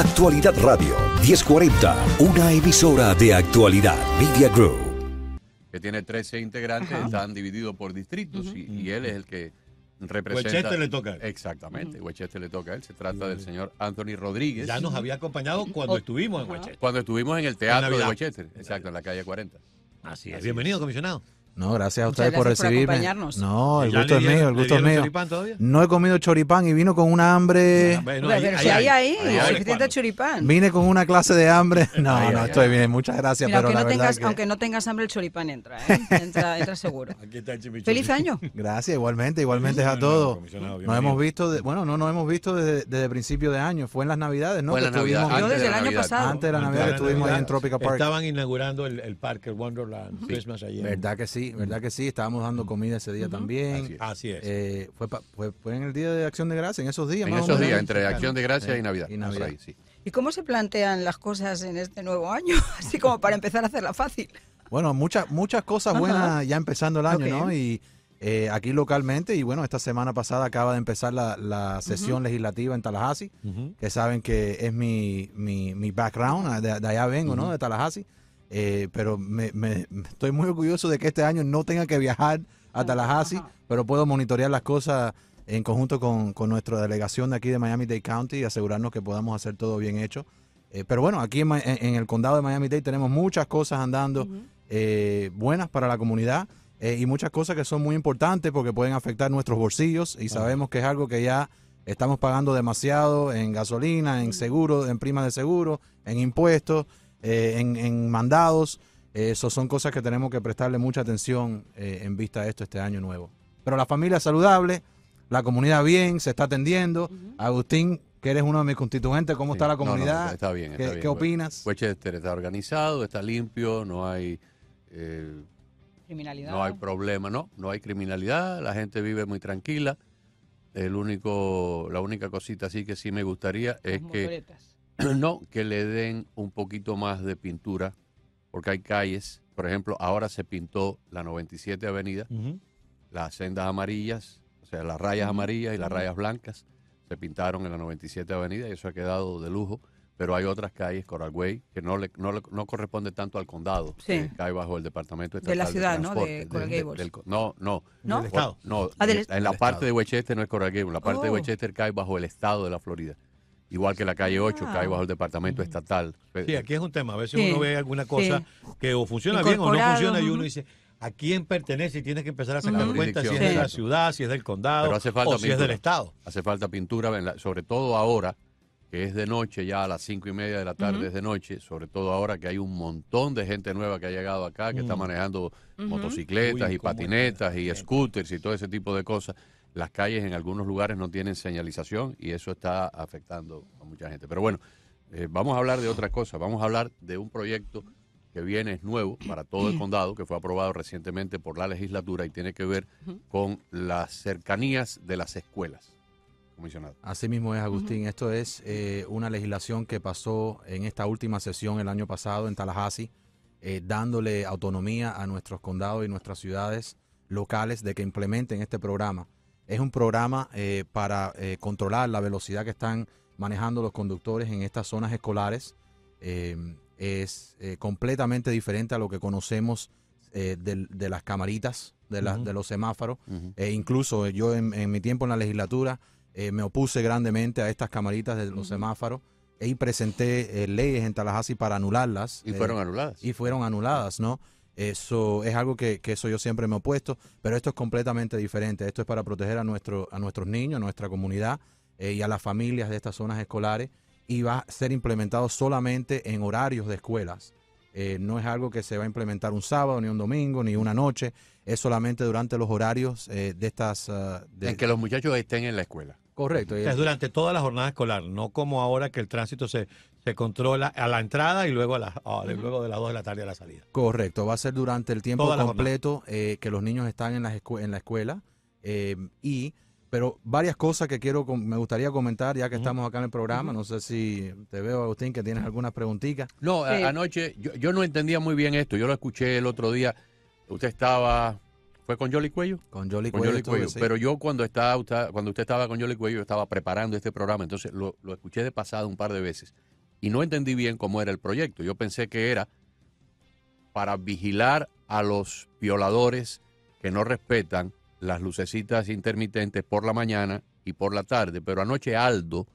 Actualidad Radio 1040, una emisora de actualidad Media Group. que tiene 13 integrantes, están divididos por distritos y, y él es el que representa. Westchester le toca a él. Exactamente, Westchester le toca a él. Se trata del señor Anthony Rodríguez. Ya nos había acompañado cuando estuvimos en Westchester. Cuando estuvimos en el teatro de. Westchester, exacto, en la calle 40. Así es. Bienvenido, comisionado. No, gracias a ustedes por gracias por recibirme. acompañarnos. no, el ¿Ya gusto es mío, el gusto es mío. choripán todavía? No he comido choripán y vino con una hambre. Pero si hay ahí, suficiente choripán. Vine con una clase de hambre. No, Ay, no, ay, estoy ay. bien. Muchas gracias, Mira, pero aunque la no, verdad tengas, que- aunque no tengas hambre, el choripán entra, ¿eh? Entra, entra seguro. Aquí está el chimichurri. ¡Feliz año! Gracias, igualmente, igualmente a todos. Nos hemos visto, de- bueno, no nos hemos visto desde, desde principio de año. Fue en las Navidades, ¿no? Fue en Yo desde de el la año Navidad. pasado. Antes de la Navidad que estuvimos ahí en Tropical Park. Estaban inaugurando el, el Parker Wonderland Christmas ayer. Verdad que sí, verdad que sí. Estábamos dando comida ese día también. Así es. Así es. Eh, fue, pa- fue, fue en el día de Acción de Gracia, en esos días. En más o esos menos. días, entre. Acción de Gracias Sí, y Navidad. y Navidad. Por ahí, sí. ¿Y cómo se plantean las cosas en este nuevo año? Así como para empezar a hacerla fácil. Bueno, muchas muchas cosas Ajá. buenas ya empezando el año. ¿no? Y eh, aquí localmente, y bueno, esta semana pasada acaba de empezar la, la sesión legislativa en Tallahassee, que saben que es mi, mi, mi background, de, de allá vengo, ¿no? De Tallahassee. Eh, pero me, me- estoy muy orgulloso de que este año no tenga que viajar a Tallahassee, pero puedo monitorear las cosas en conjunto con, con nuestra delegación de aquí de Miami-Dade County y asegurarnos que podamos hacer todo bien hecho. Eh, pero bueno, aquí en, el condado de Miami-Dade tenemos muchas cosas andando eh, buenas para la comunidad eh, y muchas cosas que son muy importantes porque pueden afectar nuestros bolsillos y sabemos que es algo que ya estamos pagando demasiado en gasolina, en seguro, en prima de seguro, en impuestos, eh, en, en mandados. Eh, Eso son cosas que tenemos que prestarle mucha atención eh, en vista de esto este año nuevo. Pero la familia es saludable, la comunidad bien, se está atendiendo. Agustín, que eres uno de mis constituyentes, ¿cómo Sí. está la No, no, comunidad? está bien, ¿Qué, está bien. qué opinas? Westchester está organizado, está limpio, no hay... eh, Criminalidad. No hay problema, no, no hay criminalidad, la gente vive muy tranquila. El único, la única cosita así que sí me gustaría es que. no, que le den un poquito más de pintura, porque hay calles, por ejemplo, ahora se pintó la 97 Avenida, Ujú. las sendas amarillas, o sea, las rayas amarillas y las rayas blancas se pintaron en la 97 Avenida y eso ha quedado de lujo. Pero hay otras calles, Coral Way, que no le, no, le- no corresponde tanto al condado, Sí. que cae bajo el Departamento De la Estatal ciudad, ¿no? De Coral del- Gables. del co- no, no. ¿No? Del Estado. No, Ah, del en- la del parte estado. de Westchester no es Coral Gables, la parte de Oh. Westchester cae bajo el estado de la Florida. Igual que la calle 8 Ah. cae bajo el departamento estatal. Sí, aquí es un tema. A veces Sí, uno ve alguna cosa que o funciona bien o no funciona y uno dice, ¿a quién pertenece? Y tienes que empezar a sacar cuenta si es de la ciudad, si es del condado Pero hace falta o si es del estado. Hace falta pintura, en la- sobre todo ahora, que es de noche, ya a las cinco y media de la tarde es de noche, sobre todo ahora que hay un montón de gente nueva que ha llegado acá, que está Mm. manejando motocicletas Uy, y patinetas y scooters y todo ese tipo de cosas. Las calles en algunos lugares no tienen señalización y eso está afectando a mucha gente. Pero bueno, eh, vamos a hablar de otra cosa. Vamos a hablar de un proyecto que viene es nuevo para todo el condado, que fue aprobado recientemente por la legislatura y tiene que ver con las cercanías de las escuelas. Comisionado. Así mismo es, Agustín. Esto es eh, una legislación que pasó en esta última sesión el año pasado en Tallahassee, eh, dándole autonomía a nuestros condados y nuestras ciudades locales de que implementen este programa. Es un programa eh, para eh, controlar la velocidad que están manejando los conductores en estas zonas escolares. Eh, es eh, completamente diferente a lo que conocemos de, las camaritas, de, la- Ujú. de los semáforos. E incluso yo en, en mi tiempo en la legislatura me opuse grandemente a estas camaritas de los semáforos y presenté eh, leyes en Tallahassee para anularlas. Y fueron anuladas. y fueron anuladas, ¿no? Eso es algo que, que eso yo siempre me he opuesto, pero esto es completamente diferente. Esto es para proteger a, nuestro, a nuestros niños, a nuestra comunidad eh, y a las familias de estas zonas escolares y va a ser implementado solamente en horarios de escuelas. Eh, no es algo que se va a implementar un sábado, ni un domingo, ni una noche. Es solamente durante los horarios eh, de estas... ah, de- en que los muchachos estén en la escuela. correcto. Es durante toda la jornada escolar, no como ahora que el tránsito se, se controla a la entrada y luego, a la, a- luego de las 2 de la tarde a la salida. Correcto, va a ser durante el tiempo completo eh, que los niños están en la, escue- en la escuela. eh, y, pero varias cosas que quiero, me gustaría comentar ya que estamos acá en el programa. No sé si te veo, Agustín, que tienes algunas preguntitas. No, Sí. anoche yo, yo no entendía muy bien esto. Yo lo escuché el otro día. Usted estaba. ¿Fue con Jolly Cuello? Con Jolly Con Cuello Jolly. Pero yo cuando estaba usted, cuando usted estaba con Jolly Cuello, yo estaba preparando este programa, entonces lo, lo escuché de pasado un par de veces. Y no entendí bien cómo era el proyecto. Yo pensé que era para vigilar a los violadores que no respetan las lucecitas intermitentes por la mañana y por la tarde, pero anoche Aldo,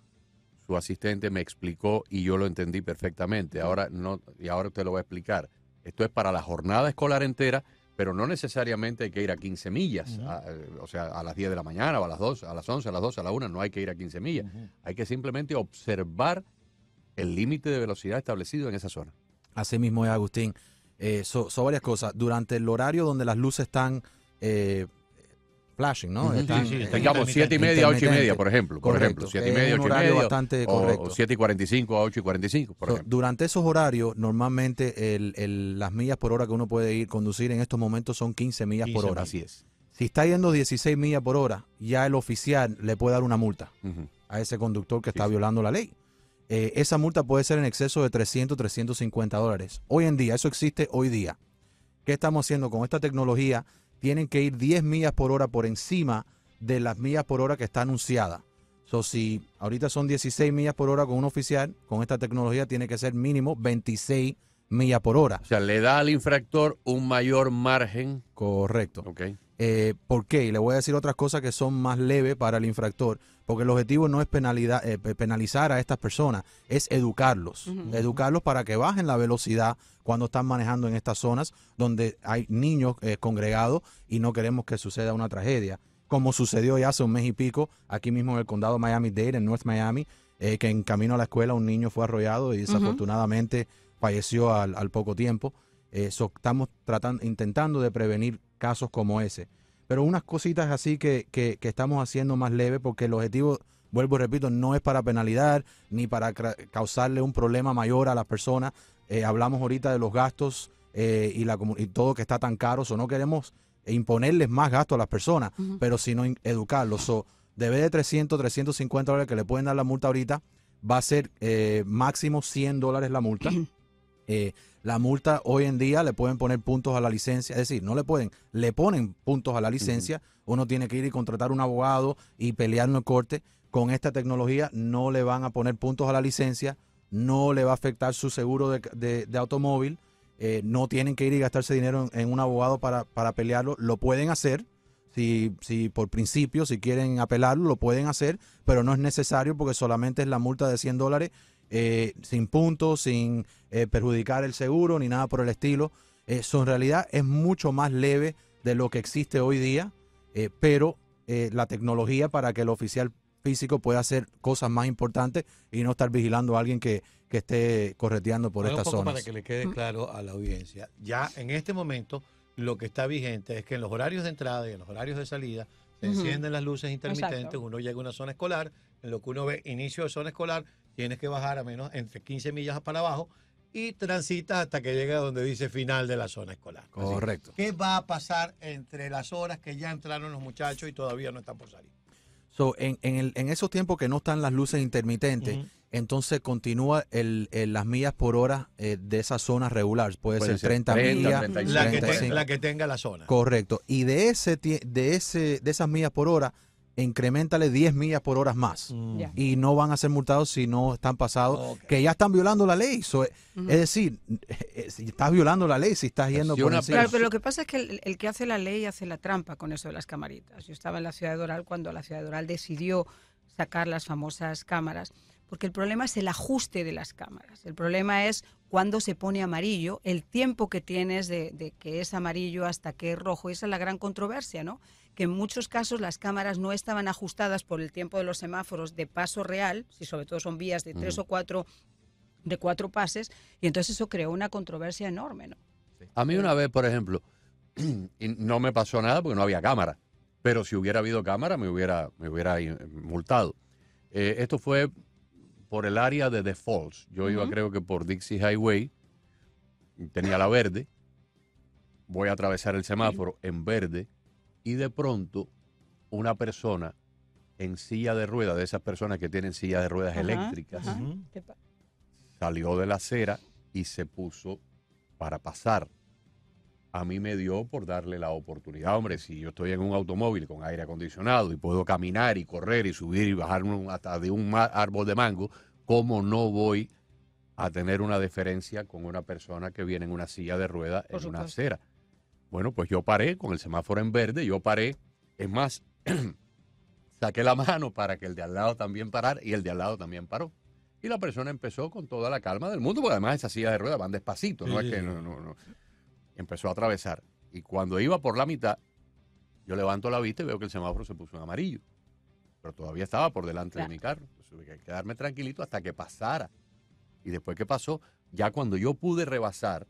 su asistente, me explicó y yo lo entendí perfectamente. Ahora no y ahora usted lo va a explicar. Esto es para la jornada escolar entera, pero no necesariamente hay que ir a 15 millas, a- eh, o sea, a las 10 de la mañana o a las 2, a las 11, a las 12, a la 1, no hay que ir a 15 millas. Hay que simplemente observar el límite de velocidad establecido en esa zona. Así mismo es, Agustín. Eh, son varias cosas. Durante el horario donde las luces están eh, flashing, ¿no? Están, sí, eh, están Digamos 7 y media, 8 y media, por ejemplo. Por ejemplo, 7 y media, un 8 y horario media. bastante o- correcto. O 7 y 45 a 8 y 45, por So, ejemplo. durante esos horarios, normalmente el- el- las millas por hora que uno puede ir conducir en estos momentos son 15 millas por 15, hora. Así es. Si está yendo 16 millas por hora, ya el oficial le puede dar una multa a ese conductor que Sí, está violando la ley. Eh, esa multa puede ser en exceso de 300, 350 dólares. Hoy en día, eso existe hoy día. ¿Qué estamos haciendo con esta tecnología? Tienen que ir 10 millas por hora por encima de las millas por hora que está anunciada. So, si ahorita son 16 millas por hora con un oficial, con esta tecnología tiene que ser mínimo 26 millas por hora. O sea, le da al infractor un mayor margen. Correcto. Ok. Eh, ¿Por qué? Y le voy a decir otras cosas que son más leves para el infractor, porque el objetivo no es penalidad- eh, pe- penalizar a estas personas, es educarlos, educarlos para que bajen la velocidad cuando están manejando en estas zonas donde hay niños eh, congregados y no queremos que suceda una tragedia, como sucedió ya hace un mes y pico aquí mismo en el condado Miami-Dade, en North Miami, eh, que en camino a la escuela un niño fue arrollado y desafortunadamente falleció al, al poco tiempo. So, estamos tratando, intentando de prevenir casos como ese. Pero unas cositas así que, que- que estamos haciendo más leve porque el objetivo, vuelvo y repito, no es para penalidad ni para causarle un problema mayor a las personas. Eh, hablamos ahorita de los gastos eh, y, la, y todo que está tan caro. So, no queremos imponerles más gastos a las personas, pero sino in- educarlos. So, de vez de 300, 350 dólares que le pueden dar la multa ahorita, va a ser eh, máximo 100 dólares la multa. la multa hoy en día le pueden poner puntos a la licencia, es decir, no le pueden, le ponen puntos a la licencia. Uno tiene que ir y contratar un abogado y pelear en el corte. Con esta tecnología no le van a poner puntos a la licencia, no le va a afectar su seguro de, de- de automóvil, eh, no tienen que ir y gastarse dinero en, en un abogado para, para pelearlo. Lo pueden hacer, si, si por principio, si quieren apelarlo, lo pueden hacer, pero no es necesario porque solamente es la multa de 100 dólares eh, sin puntos, sin eh, perjudicar el seguro ni nada por el estilo. Eso en realidad es mucho más leve de lo que existe hoy día, eh, pero eh, la tecnología para que el oficial físico pueda hacer cosas más importantes y no estar vigilando a alguien que, que esté correteando por un estas zonas. Para que le quede claro a la audiencia, ya en este momento lo que está vigente es que en los horarios de entrada y en los horarios de salida se encienden las luces intermitentes, Exacto. uno llega a una zona escolar, en lo que uno ve inicio de zona escolar, tienes que bajar a menos entre 15 millas para abajo y transitas hasta que llega donde dice final de la zona escolar. Correcto. ¿Qué va a pasar entre las horas que ya entraron los muchachos y todavía no están por salir? So, en, en, el- en esos tiempos que no están las luces intermitentes, entonces continúa el, el- las millas por hora eh, de esa zona regular. Puede ser ser 30, 30, millas. 35. La que, te- 35. la que tenga la zona. Correcto. Y de ese de ese de esas millas por hora, incrementale 10 millas por hora más. Mm. Y no van a ser multados si no están pasados, que ya están violando la ley. So, Ujú. Es decir, eh, si estás violando la ley, si estás yendo por encima. Claro, pero lo que pasa es que el, el que hace la ley hace la trampa con eso de las camaritas. Yo estaba en la ciudad de Doral cuando la ciudad de Doral decidió sacar las famosas cámaras, porque el problema es el ajuste de las cámaras. El problema es cuando se pone amarillo, el tiempo que tienes de, de que es amarillo hasta que es rojo. Y esa es la gran controversia, ¿no? Que en muchos casos las cámaras no estaban ajustadas por el tiempo de los semáforos de paso real, si sobre todo son vías de tres Mm. o cuatro de cuatro pases, y entonces eso creó una controversia enorme, ¿no? A mí una vez, por ejemplo, y no me pasó nada porque no había cámara, pero si hubiera habido cámara me hubiera, me hubiera multado. Eh, esto fue por el área de The Falls. Yo iba creo que por Dixie Highway, tenía la verde, voy a atravesar el semáforo en verde y de pronto una persona en silla de ruedas, de esas personas que tienen sillas de ruedas Ajá, eléctricas, ajá. Ujú. ¿Qué pa- salió de la acera y se puso para pasar. A mí me dio por darle la oportunidad, hombre, si yo estoy en un automóvil con aire acondicionado y puedo caminar y correr y subir y bajar hasta de un árbol de mango, ¿cómo no voy a tener una deferencia con una persona que viene en una silla de ruedas Por en una acera. Bueno, pues yo paré con el semáforo en verde, yo paré. Es más, saqué la mano para que el de al lado también parara y el de al lado también paró. Y la persona empezó con toda la calma del mundo, porque además esas sillas de ruedas van despacito, no Sí, es que no, no, no. Empezó a atravesar. Y cuando iba por la mitad, yo levanto la vista y veo que el semáforo se puso en amarillo. Pero todavía estaba por delante Claro. de mi carro. Entonces, tuve que quedarme tranquilito hasta que pasara. Y después que pasó, ya cuando yo pude rebasar,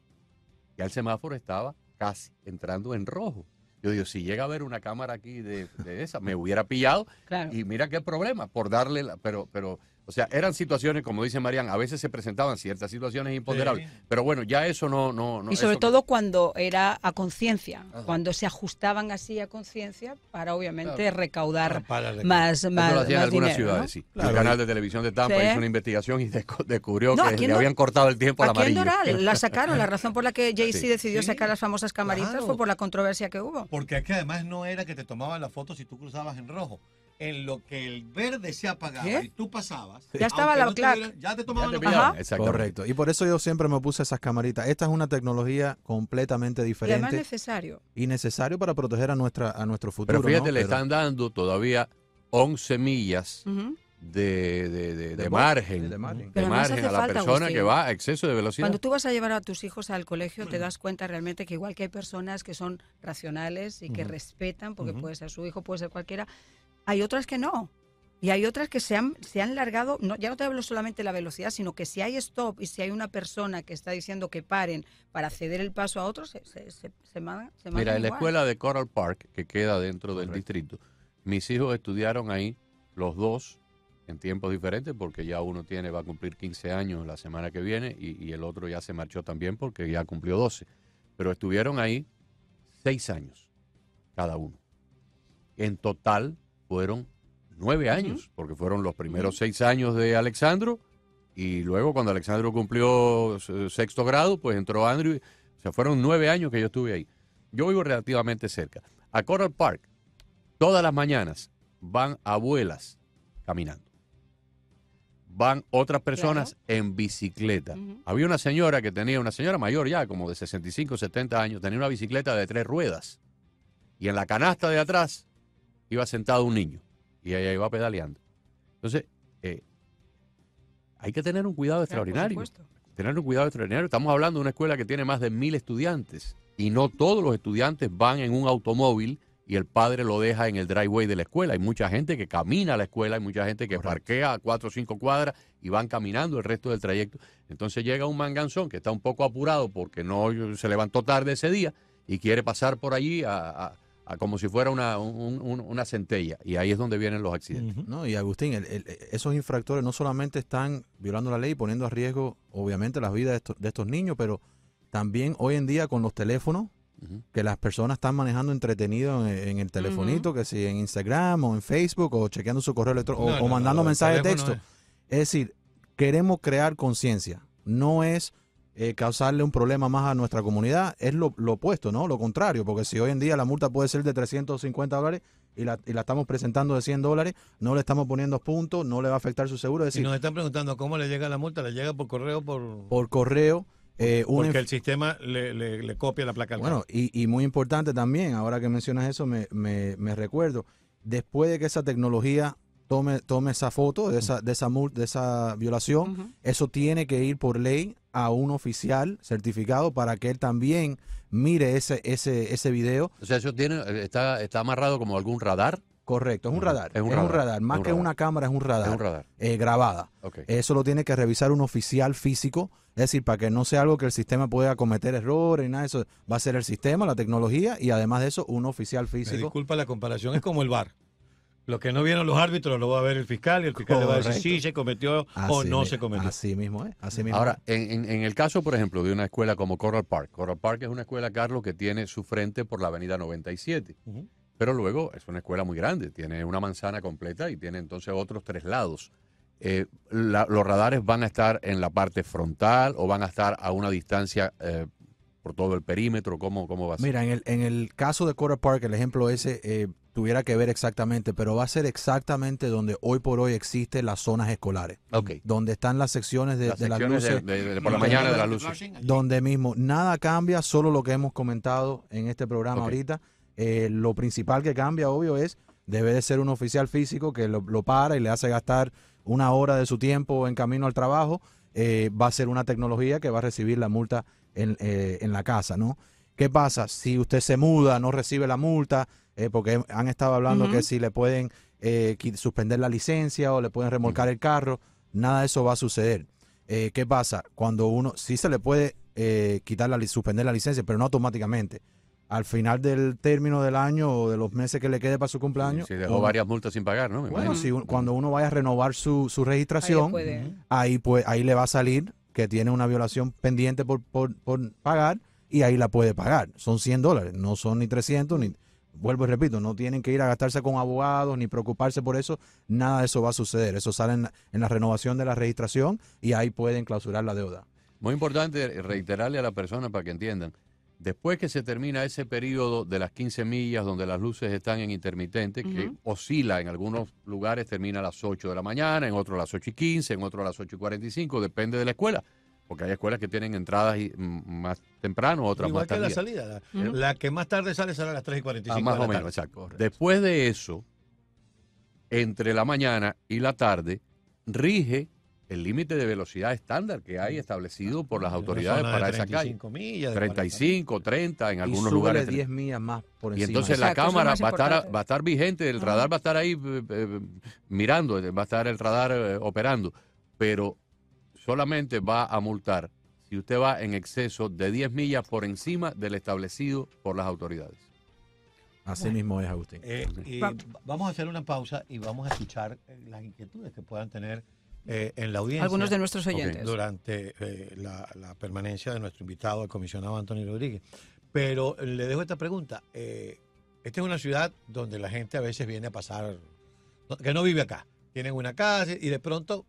ya el semáforo estaba casi entrando en rojo. Yo digo, si llega a haber una cámara aquí de, de esa, me hubiera pillado Claro. y mira qué problema por darle, la- pero, pero, o sea, eran situaciones, como dice Marian, a veces se presentaban ciertas situaciones imponderables. Sí. Pero bueno, ya eso no, no, no y sobre eso que- todo cuando era a conciencia, cuando se ajustaban así a conciencia para obviamente Claro. recaudar Para de- más, Eso más, lo hacían en más algunas dinero, ciudades, ¿no? sí. Claro. El canal de televisión de Tampa Sí. hizo una investigación y descu- descubrió No, que le habían cortado el tiempo al Aquí en amarillo. Doral la sacaron. La razón por la que Jay-Z Sí. decidió Sí, sacar las famosas camaritas claro. fue por la controversia que hubo. Porque es que además no era que te tomaban la foto si tú cruzabas en rojo. En lo que el verde se apagaba ¿Qué? y tú pasabas. Ya estaba la no clac. Ya te Ya tomaban te exactamente. Correcto. Y por eso yo siempre me puse esas camaritas. Esta es una tecnología completamente Y además diferente necesario. y necesario para proteger a nuestra a nuestro futuro. Pero fíjate, ¿no? le Pero- están dando todavía 11 millas de, de- de- de De margen, de margen. Pero margen hace a la falta, persona Agustín. que va a exceso de velocidad. Cuando tú vas a llevar a tus hijos al colegio, te das cuenta realmente que igual que hay personas que son racionales y que respetan, porque puede ser su hijo, puede ser cualquiera, hay otras que no. Y hay otras que se han, se han largado, no, ya no te hablo solamente de la velocidad, sino que si hay stop y si hay una persona que está diciendo que paren para ceder el paso a otros, se, se, se, se Mira, en la escuela de Coral Park, que queda dentro del distrito, mis hijos estudiaron ahí, los dos, en tiempos diferentes, porque ya uno tiene, va a cumplir 15 años la semana que viene y, y el otro ya se marchó también porque ya cumplió 12. Pero estuvieron ahí seis años cada uno. En total fueron nueve años, porque fueron los primeros seis años de Alexandro y luego cuando Alexandro cumplió sexto grado, pues entró Andrew. O sea, fueron nueve años que yo estuve ahí. Yo vivo relativamente cerca. A Coral Park, todas las mañanas van abuelas caminando. Van otras personas en bicicleta. Había una señora que tenía, una señora mayor ya, como de 65, 70 años, tenía una bicicleta de tres ruedas. Y en la canasta de atrás iba sentado un niño. Y ella iba pedaleando. Entonces, eh, hay que tener un cuidado extraordinario tener un cuidado extraordinario. Estamos hablando de una escuela que tiene más de mil estudiantes y no todos los estudiantes van en un automóvil y el padre lo deja en el driveway de la escuela. Hay mucha gente que camina a la escuela, hay mucha gente que parquea a cuatro o cinco cuadras y van caminando el resto del trayecto. Entonces llega un manganzón que está un poco apurado porque no se levantó tarde ese día y quiere pasar por allí a, a- a como si fuera una, un- un- una centella. Y ahí es donde vienen los accidentes. No, y Agustín, el- el- esos infractores no solamente están violando la ley y poniendo a riesgo, obviamente, las vidas de estos, de estos niños, pero también hoy en día con los teléfonos, que las personas están manejando entretenido en, en el telefonito, que si en Instagram o en Facebook o chequeando su correo electrónico No, o, no, o mandando mensajes de texto. Es decir, queremos crear conciencia. No es eh, causarle un problema más a nuestra comunidad, es lo, lo opuesto, ¿no? Lo contrario, porque si hoy en día la multa puede ser de 350 dólares y la, y la estamos presentando de 100 dólares, no le estamos poniendo puntos, no le va a afectar su seguro. Es Si decir, nos están preguntando cómo le llega la multa, le llega por correo por por correo, eh, una porque el sistema le, le- le copia la placa al Bueno, y, y muy importante también, ahora que mencionas eso, me, me- me recuerdo, después de que esa tecnología tome, tome esa foto de esa, de esa, de esa violación, eso tiene que ir por ley a un oficial certificado para que él también mire ese, ese, ese video. O sea, eso tiene, está, está amarrado como algún radar. Correcto, es un radar. Es un Es un radar. Más es un que radar. una cámara, es un radar. Es un radar. eh, grabada. Ok. Eso lo tiene que revisar un oficial físico, es decir, para que no sea algo que el sistema pueda cometer errores y nada de eso. Va a ser el sistema, la tecnología y además de eso, un oficial Me físico. disculpa la comparación, es como el VAR. Lo que no vieron los árbitros lo va a ver el fiscal y el fiscal le va a decir si se cometió o no mi- se cometió. Así mismo es. Así mismo Ahora, en, en- en el caso, por ejemplo, de una escuela como Coral Park, Coral Park es una escuela, Carlos, que tiene su frente por la avenida 97, Ujú. pero luego es una escuela muy grande, tiene una manzana completa y tiene entonces otros tres lados. Eh, la- los radares van a estar en la parte frontal o van a estar a una distancia eh, por todo el perímetro, ¿cómo, cómo va a ser? Mira, en el, en el caso de Coral Park, el ejemplo ese, eh, tuviera que ver exactamente, pero va a ser exactamente donde hoy por hoy existen las zonas escolares, donde están las secciones de Las de las secciones de- luces, de- de por la mañana de las luces. donde mismo nada cambia, solo lo que hemos comentado en este programa ahorita. Eh, lo principal que cambia, obvio, es debe de ser un oficial físico que lo, lo para y le hace gastar una hora de su tiempo en camino al trabajo. Eh, va a ser una tecnología que va a recibir la multa en, eh, en la casa, ¿no? ¿Qué pasa? Si usted se muda, no recibe la multa, eh, porque han estado hablando que si le pueden eh, suspender la licencia o le pueden remolcar el carro, nada de eso va a suceder. Eh, ¿Qué pasa? Cuando uno, sí se le puede eh, quitar la, suspender la licencia, pero no automáticamente. Al final del término del año o de los meses que le quede para su cumpleaños, Si dejó uno- varias multas sin pagar, ¿no? Me bueno, si un- cuando uno vaya a renovar su, su Ahí registración, ahí, pues, ahí le va a salir que tiene una violación pendiente por, por, por pagar y ahí la puede pagar. Son 100 dólares, no son ni 300, ni, vuelvo y repito, no tienen que ir a gastarse con abogados ni preocuparse por eso, nada de eso va a suceder. Eso sale en la, en la renovación de la registración y ahí pueden clausurar la deuda. Muy importante reiterarle a la persona para que entiendan. Después que se termina ese periodo de las 15 millas donde las luces están en intermitente, que oscila en algunos lugares, termina a las 8 de la mañana, en otros a las 8 y 15, en otros a las 8 y 45, depende de la escuela. Porque hay escuelas que tienen entradas y, mm, más temprano, otras Igual más que la salida. La, la que más tarde sale sale a las 3 y Ah, 45. más de la o menos, tarde. exacto. Correcto. Después de eso, entre la mañana y la tarde, rige el límite de velocidad estándar que hay establecido por las Una autoridades para esa calle. 35 millas, de 35, 30, en y algunos lugares. 10 millas más por Y entonces la cámara más va a, estar, va a estar vigente, el radar va a estar ahí eh, eh, mirando, va a estar el radar eh, operando, pero solamente va a multar si usted va en exceso de 10 millas por encima del establecido por las autoridades. Así mismo es, Agustín. Eh, y vamos a hacer una pausa y vamos a escuchar eh, las inquietudes que puedan tener eh, en la audiencia. Algunos de nuestros oyentes. durante eh, la, la permanencia de nuestro invitado, el comisionado Antonio Rodríguez. Pero le dejo esta pregunta. Eh, esta es una ciudad donde la gente a veces viene a pasar, que no vive acá. Tienen una casa y de pronto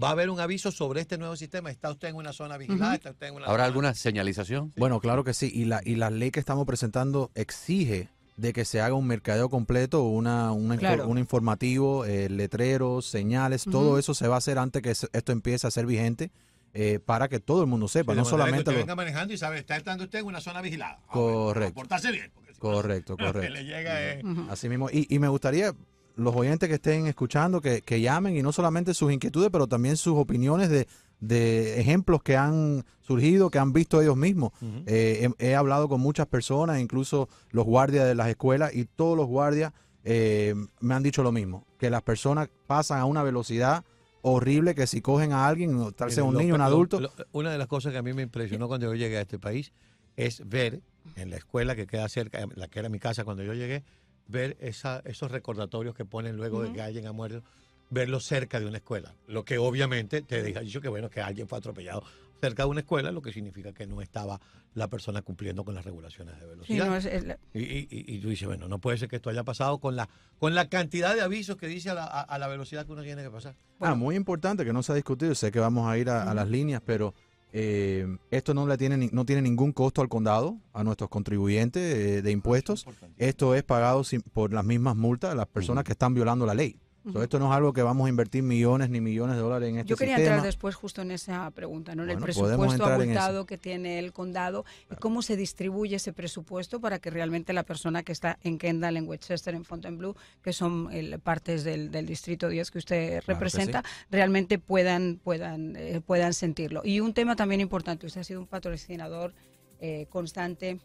va a haber un aviso sobre este nuevo sistema. ¿Está usted en una zona vigilada? Ujú. ¿Está usted en una ¿Habrá zona- alguna señalización? Bueno, claro que sí. Y la, y la ley que estamos presentando exige de que se haga un mercadeo completo, una, una infor- Claro. un informativo, eh, letreros, señales, todo eso se va a hacer antes que esto empiece a ser vigente eh, para que todo el mundo sepa, no que solamente usted los... venga manejando y sabe, está estando usted en una zona vigilada. Ah, Correcto. Portarse bien. si no, Correcto, lo que correcto. le llega es- Ujú. Así mismo. Y, y me gustaría, los oyentes que estén escuchando, que, que llamen y no solamente sus inquietudes, pero también sus opiniones de, de ejemplos que han surgido, que han visto ellos mismos. Eh, he, he hablado con muchas personas, incluso los guardias de las escuelas, y todos los guardias eh, me han dicho lo mismo, que las personas pasan a una velocidad horrible que si cogen a alguien, tal sea un niño, un lo- adulto, lo- una de las cosas que a mí me impresionó cuando yo llegué a este país es ver en la escuela que queda cerca, la que era mi casa cuando yo llegué, ver esa, esos recordatorios que ponen luego de que alguien ha muerto, verlos cerca de una escuela. Lo que obviamente te ha dicho que bueno, que alguien fue atropellado cerca de una escuela, lo que significa que no estaba la persona cumpliendo con las regulaciones de Sí, velocidad. no, es- es la- Y, y- y- y tú dices, bueno, no puede ser que esto haya pasado con la, con la cantidad de avisos que dice a la, a- a la velocidad que uno tiene que pasar. Ah, muy importante que no se ha discutido. Sé que vamos a ir a, a las líneas, pero eh, esto no le tiene no tiene ningún costo al condado, a nuestros contribuyentes eh, de impuestos. Esto es pagado sin- por las mismas multas de las personas que están violando la ley. So, esto no es algo que vamos a invertir millones ni millones de dólares en este Yo quería sistema. entrar después justo en esa pregunta, ¿no? En Bueno, el presupuesto abultado que tiene el condado y cómo se distribuye ese presupuesto para que realmente la persona que está en Kendall, en Westchester, en Fontainebleau, que son el- partes del, del distrito 10 que usted que representa, realmente puedan puedan eh, puedan sentirlo. Y un tema también importante, usted ha sido un patrocinador eh, constante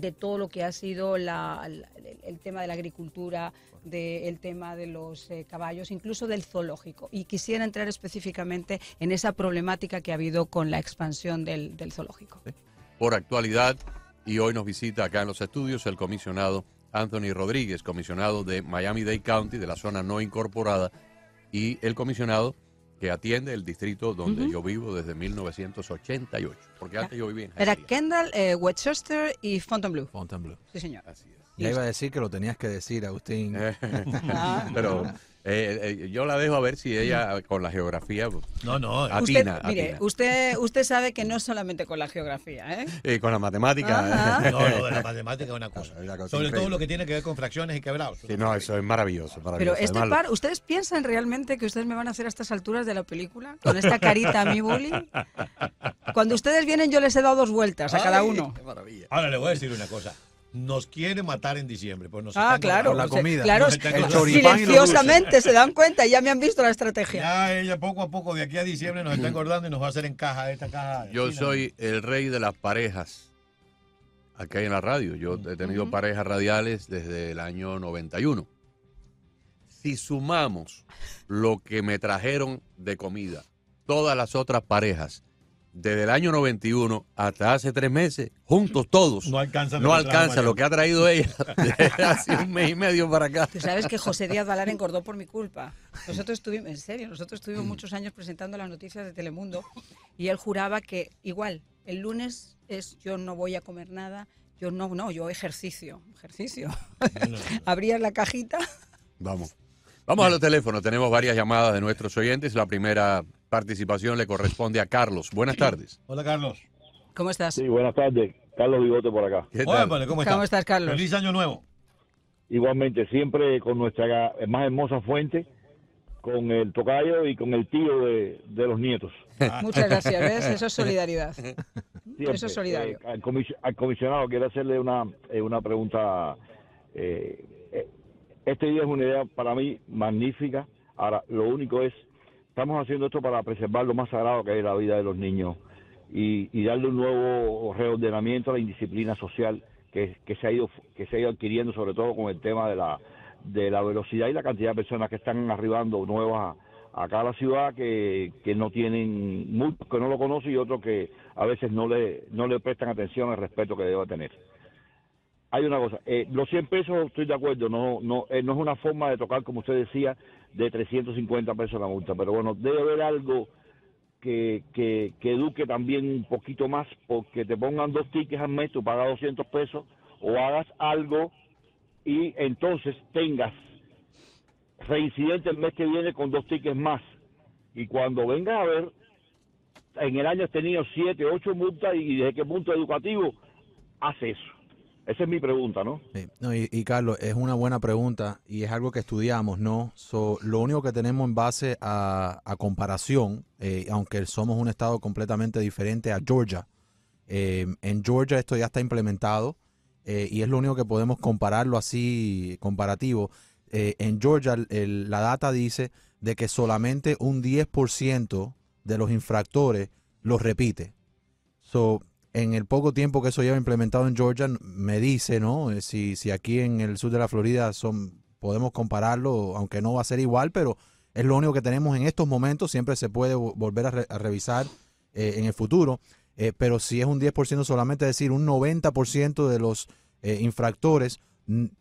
de todo lo que ha sido el, tema de la agricultura, del tema de los eh, caballos, incluso del zoológico. Y quisiera entrar específicamente en esa problemática que ha habido con la expansión del zoológico. por actualidad y hoy nos visita acá en los estudios el comisionado Anthony Rodríguez, comisionado de Miami-Dade County, de la zona no incorporada, y el comisionado que atiende el distrito donde Ujú. yo vivo desde 1988, porque antes yo vivía en Era Hialeah. Kendall, eh, Westchester y Fontainebleau. Fontainebleau. Sí, señor. Así es. Ya iba a decir que lo tenías que decir, Agustín. Ah. Pero Eh, eh, yo la dejo a ver si ella con la geografía pues, No, no. Usted, atina, mire, atina. usted, usted sabe que no es solamente con la geografía, ¿eh? Eh, con la matemática. Ajá. No, de la matemática es una cosa. Es una cosa Sobre todo lo que tiene que ver con fracciones y quebrados. Sí, no, eso es maravilloso. Pero maravilloso. este Además, par, ¿ustedes piensan realmente que ustedes me van a hacer a estas alturas de la película? Con esta carita a mi bully. Cuando ustedes vienen yo les he dado dos vueltas a cada uno. qué maravilla. Ahora le voy a decir una cosa. Nos quiere matar en diciembre. Pues nos Ah, claro. la comida. Claro, están eh, y los silenciosamente se dan cuenta, ya me han visto la estrategia. Ya ella poco a poco de aquí a diciembre nos está engordando y nos va a hacer en caja esta caja. Yo China. soy el rey de las parejas acá en la radio. Yo he tenido parejas radiales desde el año 91. Si sumamos lo que me trajeron de comida, todas las otras parejas, desde el año 91 hasta hace tres meses, juntos todos, No alcanza no alcanza lo que ha traído ella desde hace un mes y medio para acá. Tú sabes que José Díaz Valar engordó por mi culpa. Nosotros estuvimos, en serio, nosotros estuvimos muchos años presentando las noticias de Telemundo y él juraba que igual, el lunes es yo no voy a comer nada, yo no, no, yo ejercicio, ejercicio. Abrías la cajita. Vamos. Vamos a los teléfonos. Tenemos varias llamadas de nuestros oyentes. La primera participación le corresponde a Carlos. Buenas tardes. Hola, Carlos. ¿Cómo estás? Sí, buenas tardes. Carlos Bigote por acá. ¿Qué tal? ¿cómo, ¿Cómo estás, Carlos? Feliz año nuevo. Igualmente, siempre con nuestra más hermosa fuente, con el tocayo y con el tío de, de los nietos. Muchas gracias, ¿ves? Eso es solidaridad. Siempre. Eso es solidario. Eh, al, comis- al comisionado quiero hacerle una, eh, una pregunta. eh, eh, este día es una idea para mí magnífica. Ahora, lo único es, estamos haciendo esto para preservar lo más sagrado que es la vida de los niños y, y darle un nuevo reordenamiento a la indisciplina social que, se ha ido que se ha ido adquiriendo sobre todo con el tema de la de la velocidad y la cantidad de personas que están arribando nuevas acá a la ciudad que, que no tienen muchos que no lo conocen y otros que a veces no le no le prestan atención al respeto que debe tener. Hay una cosa, eh, los 100 pesos estoy de acuerdo, no no eh, no es una forma de tocar, como usted decía, de 350 pesos la multa, pero bueno, debe haber algo que, que, que eduque también un poquito más, porque te pongan dos tickets al mes, tú pagas 200 pesos, o hagas algo y entonces tengas reincidente el mes que viene con dos tickets más. Y cuando vengas a ver, en el año has tenido 7, 8 multas y desde qué punto educativo hace eso. Esa es mi pregunta, ¿no? Sí. No, y, Carlos, es una buena pregunta y es algo que estudiamos, ¿no? So, lo único que tenemos en base a, comparación, eh, aunque somos un estado completamente diferente a Georgia, eh, en Georgia esto ya está implementado eh, y es lo único que podemos compararlo así, comparativo. En Georgia la data dice de que solamente un 10% de los infractores los repite. So, en el poco tiempo que eso lleva implementado en Georgia, me dice, ¿no? Eh, Si, si aquí en el sur de la Florida son, podemos compararlo, aunque no va a ser igual, pero es lo único que tenemos en estos momentos, siempre se puede vo- volver a, re- a revisar eh, en el futuro, Eh, pero si es un 10% solamente, decir, un 90% de los infractores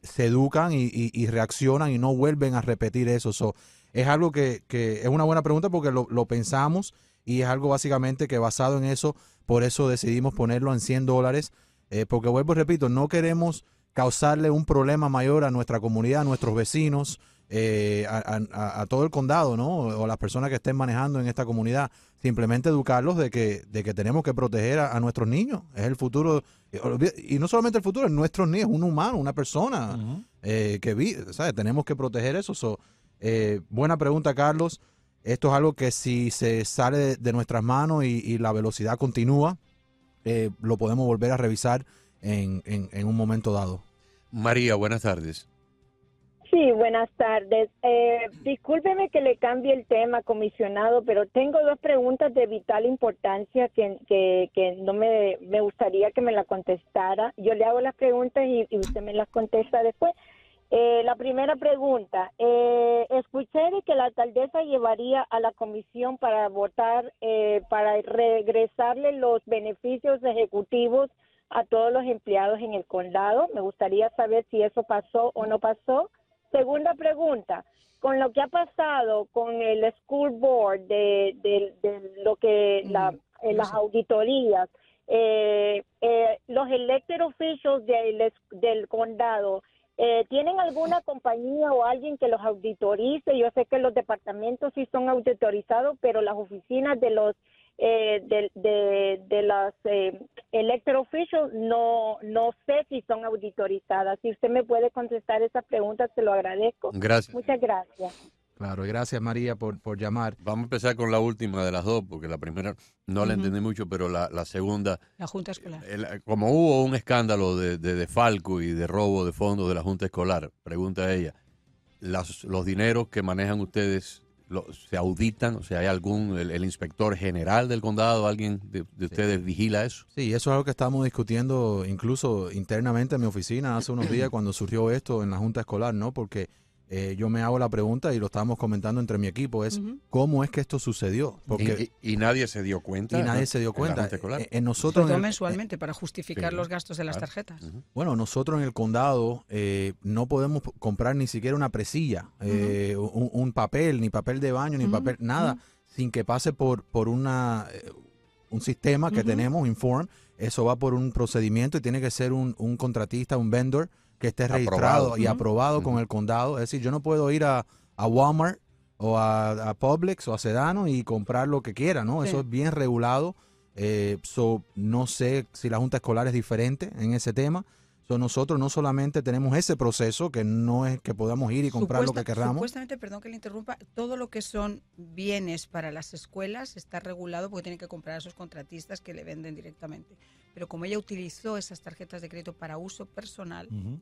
se educan y, y- y reaccionan y no vuelven a repetir eso. So, es algo que, es una buena pregunta porque lo pensamos y es algo básicamente que basado en eso, por eso decidimos ponerlo en 100 dólares, eh, porque vuelvo y repito, no queremos causarle un problema mayor a nuestra comunidad, a nuestros vecinos, eh, a, a- a todo el condado, ¿no? O las personas que estén manejando en esta comunidad. Simplemente educarlos de que, de que tenemos que proteger a, a nuestros niños. Es el futuro, eh, y no solamente el futuro, es nuestros niños, un humano, una persona eh, que vive, ¿sabes? Tenemos que proteger eso. So, eh, buena pregunta, Carlos. Esto es algo que si se sale de, de nuestras manos y, y la velocidad continúa, eh, lo podemos volver a revisar en, en- en un momento dado. María, buenas tardes. Sí, buenas tardes. Eh, discúlpeme que le cambie el tema, comisionado, pero tengo dos preguntas de vital importancia que, que, que no me, me gustaría que me la contestara. Yo le hago las preguntas y, y usted me las contesta después. Eh, la primera pregunta, eh, escuché de que la alcaldesa llevaría a la comisión para votar, eh, para regresarle los beneficios ejecutivos a todos los empleados en el condado. Me gustaría saber si eso pasó o no pasó. Segunda pregunta, con lo que ha pasado con el school board de, de- de lo que la, eh, las auditorías, eh, eh, los elected officials del, del condado Eh, ¿Tienen alguna compañía o alguien que los auditorice? Yo sé que los departamentos sí son auditorizados, pero las oficinas de los eh, de, de, de las eh, no, no sé si son auditorizadas. Si usted me puede contestar esa pregunta, se lo agradezco. Gracias. Muchas gracias. Claro, y gracias María por, por llamar. Vamos a empezar con la última de las dos, porque la primera no la entendí mucho, pero la, la segunda, La Junta Escolar. el- como hubo un escándalo de, de, de falco y de robo de fondos de la Junta Escolar, pregunta ella, las- los dineros que manejan ustedes lo- se auditan, o sea, hay algún, el, el inspector general del condado, alguien de, de ustedes vigila eso. Sí, eso es algo que estábamos discutiendo incluso internamente en mi oficina hace unos días cuando surgió esto en la Junta Escolar, ¿no? Porque eh, yo me hago la pregunta y lo estábamos comentando entre mi equipo, es cómo es que esto sucedió. Porque Y, y- y nadie se dio cuenta. y nadie ¿no? se dio En la cuenta. Escolar. Eh, En nosotros, en el- mensualmente para justificar Sí, los gastos de las claro. tarjetas. Bueno, nosotros en el condado eh, no podemos comprar ni siquiera una presilla, eh, un, un papel, ni papel de baño, ni papel, nada, sin que pase por, por una, eh, un sistema que tenemos, Inform. Eso va por un procedimiento y tiene que ser un, un contratista, un vendor que esté Aprobado. registrado y aprobado con el condado. Es decir, yo no puedo ir a, a Walmart o a, a Publix o a Sedano y comprar lo que quiera, ¿no? Sí. Eso es bien regulado. Eh, so, no sé si la Junta Escolar es diferente en ese tema. So, nosotros no solamente tenemos ese proceso, que no es que podamos ir y comprar lo Supuesta- que queramos. Supuestamente, perdón que le interrumpa, todo lo que son bienes para las escuelas está regulado porque tienen que comprar a esos contratistas que le venden directamente. Pero como ella utilizó esas tarjetas de crédito para uso personal, Ujú.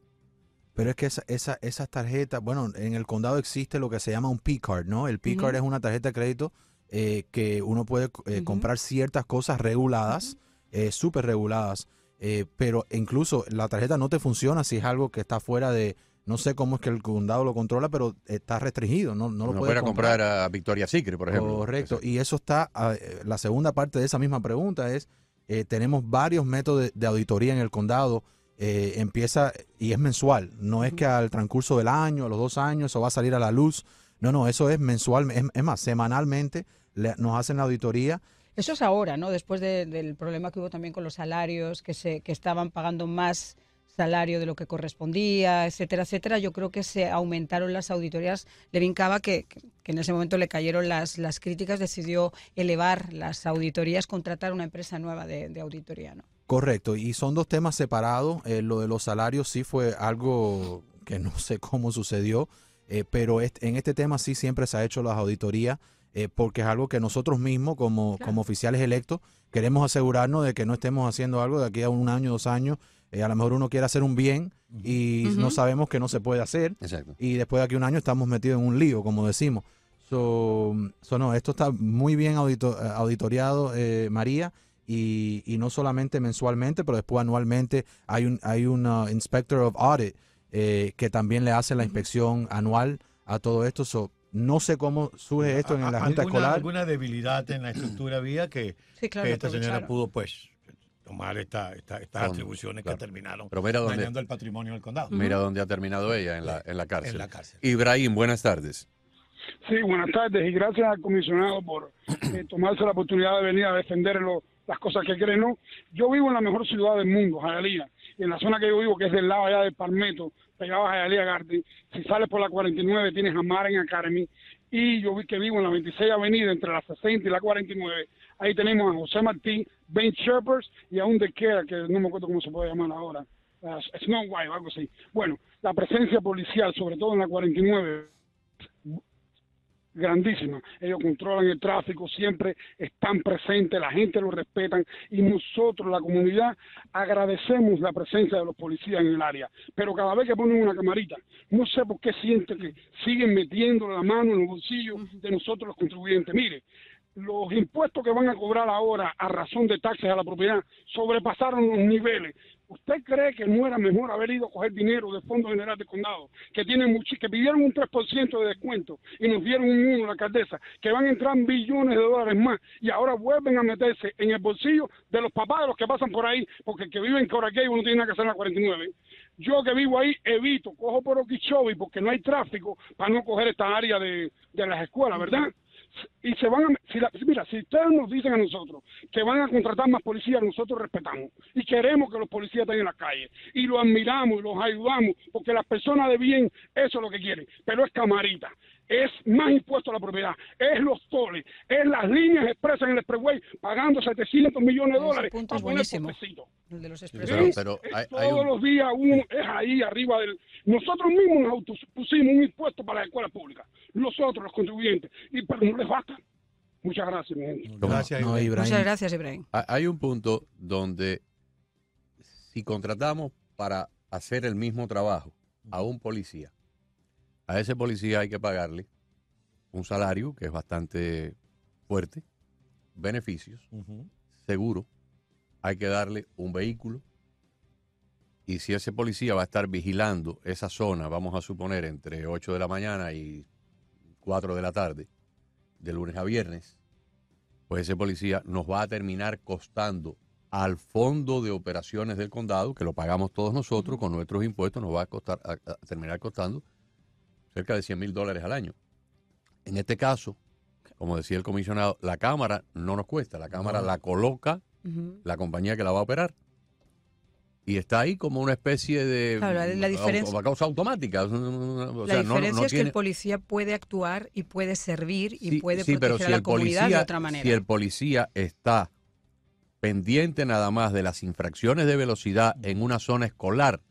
Pero es que esa, esa, esas tarjetas, bueno, en el condado existe lo que se llama un P-Card, ¿no? El P-Card Ujú. es una tarjeta de crédito eh, que uno puede eh, Ujú. comprar ciertas cosas reguladas, eh, súper reguladas, eh, pero incluso la tarjeta no te funciona si es algo que está fuera de, no sé cómo es que el condado lo controla, pero está restringido, no, no lo No puedes puede comprar a Victoria Secret, por ejemplo. Correcto. Y eso está, ah, eh, la segunda parte de esa misma pregunta es, eh, tenemos varios métodos de, de auditoría en el condado. eh, empieza y es mensual. No es que al transcurso del año, a los dos años, eso va a salir a la luz. No, no, eso es mensual. Es, es más, semanalmente le- nos hacen la auditoría. Eso es ahora, ¿no? Después de- del problema que hubo también con los salarios, que se que estaban pagando más salario de lo que correspondía, etcétera, etcétera. Yo creo que se aumentaron las auditorías. Levin Cava, que, que- en ese momento le cayeron las, las críticas, decidió elevar las auditorías, contratar una empresa nueva de, de auditoría, ¿no? Correcto. Y son dos temas separados. Eh, lo de los salarios sí fue algo que no sé cómo sucedió, eh, pero en este tema sí siempre se ha hecho las auditorías. Eh, porque es algo que nosotros mismos como, Claro. como oficiales electos queremos asegurarnos de que no estemos haciendo algo de aquí a un año, dos años. eh, a lo mejor uno quiere hacer un bien y no sabemos que no se puede hacer Exacto. y después de aquí a un año estamos metidos en un lío, como decimos. So, so no, esto está muy bien audito- eh, auditoriado, eh, María, y, y no solamente mensualmente, pero después anualmente hay un, hay un uh, Inspector of Audit eh, que también le hace la inspección anual a todo esto. So, no sé cómo surge esto en la Junta alguna, Escolar. alguna debilidad en la estructura había que, Sí, claro. que esta señora pudo pues tomar esta, esta- estas atribuciones claro. que terminaron Pero mira dónde, dañando el patrimonio del condado. mira dónde ha terminado ella, en la, en la cárcel. En la cárcel. Ibrahim, buenas tardes. Sí, buenas tardes y gracias al comisionado por eh, tomarse la oportunidad de venir a defender lo- las cosas que creen. ¿no? Yo vivo en la mejor ciudad del mundo, Jayalía, en la zona que yo vivo, que es del lado allá del Palmetto, pegado a Jayalía Garden, si sales por la 49 tienes a Maren Academy, y yo vi que vivo en la 26 Avenida, entre la 60 y la 49, ahí tenemos a José Martí, Ben Sherpers y a un de Queda, que no me acuerdo cómo se puede llamar ahora, uh, Snow White algo así. Bueno, la presencia policial, sobre todo en la 49, grandísima. Ellos controlan el tráfico, siempre están presentes, la gente lo respetan y nosotros, la comunidad, agradecemos la presencia de los policías en el área. Pero cada vez que ponen una camarita, no sé por qué sienten que siguen metiendo la mano en los bolsillos de nosotros los contribuyentes. Mire, los impuestos que van a cobrar ahora a razón de taxes a la propiedad sobrepasaron los niveles. ¿Usted cree que no era mejor haber ido a coger dinero del Fondo General del Condado, que tienen muchi- que pidieron un 3% de descuento y nos dieron un 1 la alcaldesa, que van a entrar billones de dólares más y ahora vuelven a meterse en el bolsillo de los papás de los que pasan por ahí, porque el que vive en Coraqueo no tiene nada que hacer en la 49. Yo que vivo ahí evito, cojo por Okeechobee porque no hay tráfico para no coger esta área de, de las escuelas, ¿verdad? Y se van a, si la- mira, si ustedes nos dicen a nosotros que van a contratar más policías, nosotros respetamos y queremos que los policías estén en la calle y los admiramos y los ayudamos porque las personas de bien eso es lo que quieren, pero es camarita, es más impuesto a la propiedad, es los toles, es las líneas expresas en el expressway pagando 700 millones de dólares punto buenísimo. El de los Sí, pero es hay- hay todos un- los días uno es ahí arriba del... Nosotros mismos nos autopusimos un impuesto para la escuela pública, nosotros los contribuyentes, y pero no les basta. Muchas gracias, mi gente. Gracias, No, Ibrahim. Ibrahim. Muchas gracias, Ibrahim. Ha- Hay un punto donde si contratamos para hacer el mismo trabajo a un policía, a ese policía hay que pagarle un salario que es bastante fuerte, beneficios, seguro, hay que darle un vehículo. Y si ese policía va a estar vigilando esa zona, vamos a suponer entre 8 de la mañana y 4 de la tarde, de lunes a viernes, pues ese policía nos va a terminar costando al fondo de operaciones del condado, que lo pagamos todos nosotros con nuestros impuestos, nos va a, costar, a, a terminar costando cerca de 100 mil dólares al año. En este caso, como decía el comisionado, la cámara no nos cuesta, la cámara No. la coloca la compañía que la va a operar. Y está ahí como una especie de Claro, la- diferencia- causa automática. O la sea, diferencia no es que el policía puede actuar y puede servir y Sí, puede sí, pero proteger si a la comunidad policía, de otra manera. Si el policía está pendiente nada más de las infracciones de velocidad en una zona escolar,